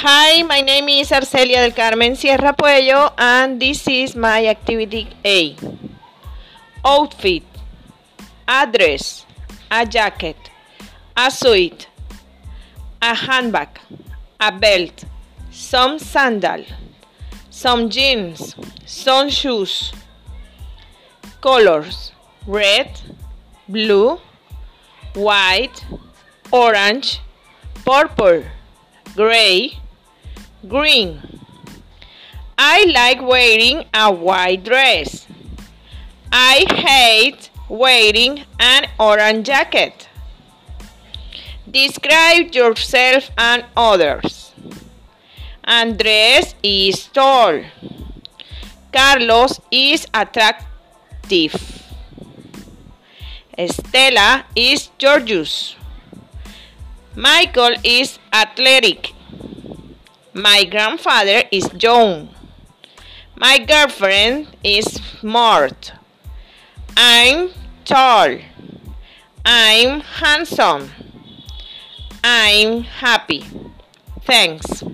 Hi, my name is Arcelia del Carmen Sierra Puello and this is my activity A. Outfit Address A jacket A suit A handbag A belt Some sandal Some jeans Some shoes Colors Red Blue White Orange Purple Gray green. I like wearing a white dress. I hate wearing an orange jacket. Describe yourself and others. Andres is tall. Carlos is attractive. Estela is gorgeous. Michael is athletic. My grandfather is young. My girlfriend is smart. I'm tall. I'm handsome. I'm happy. Thanks.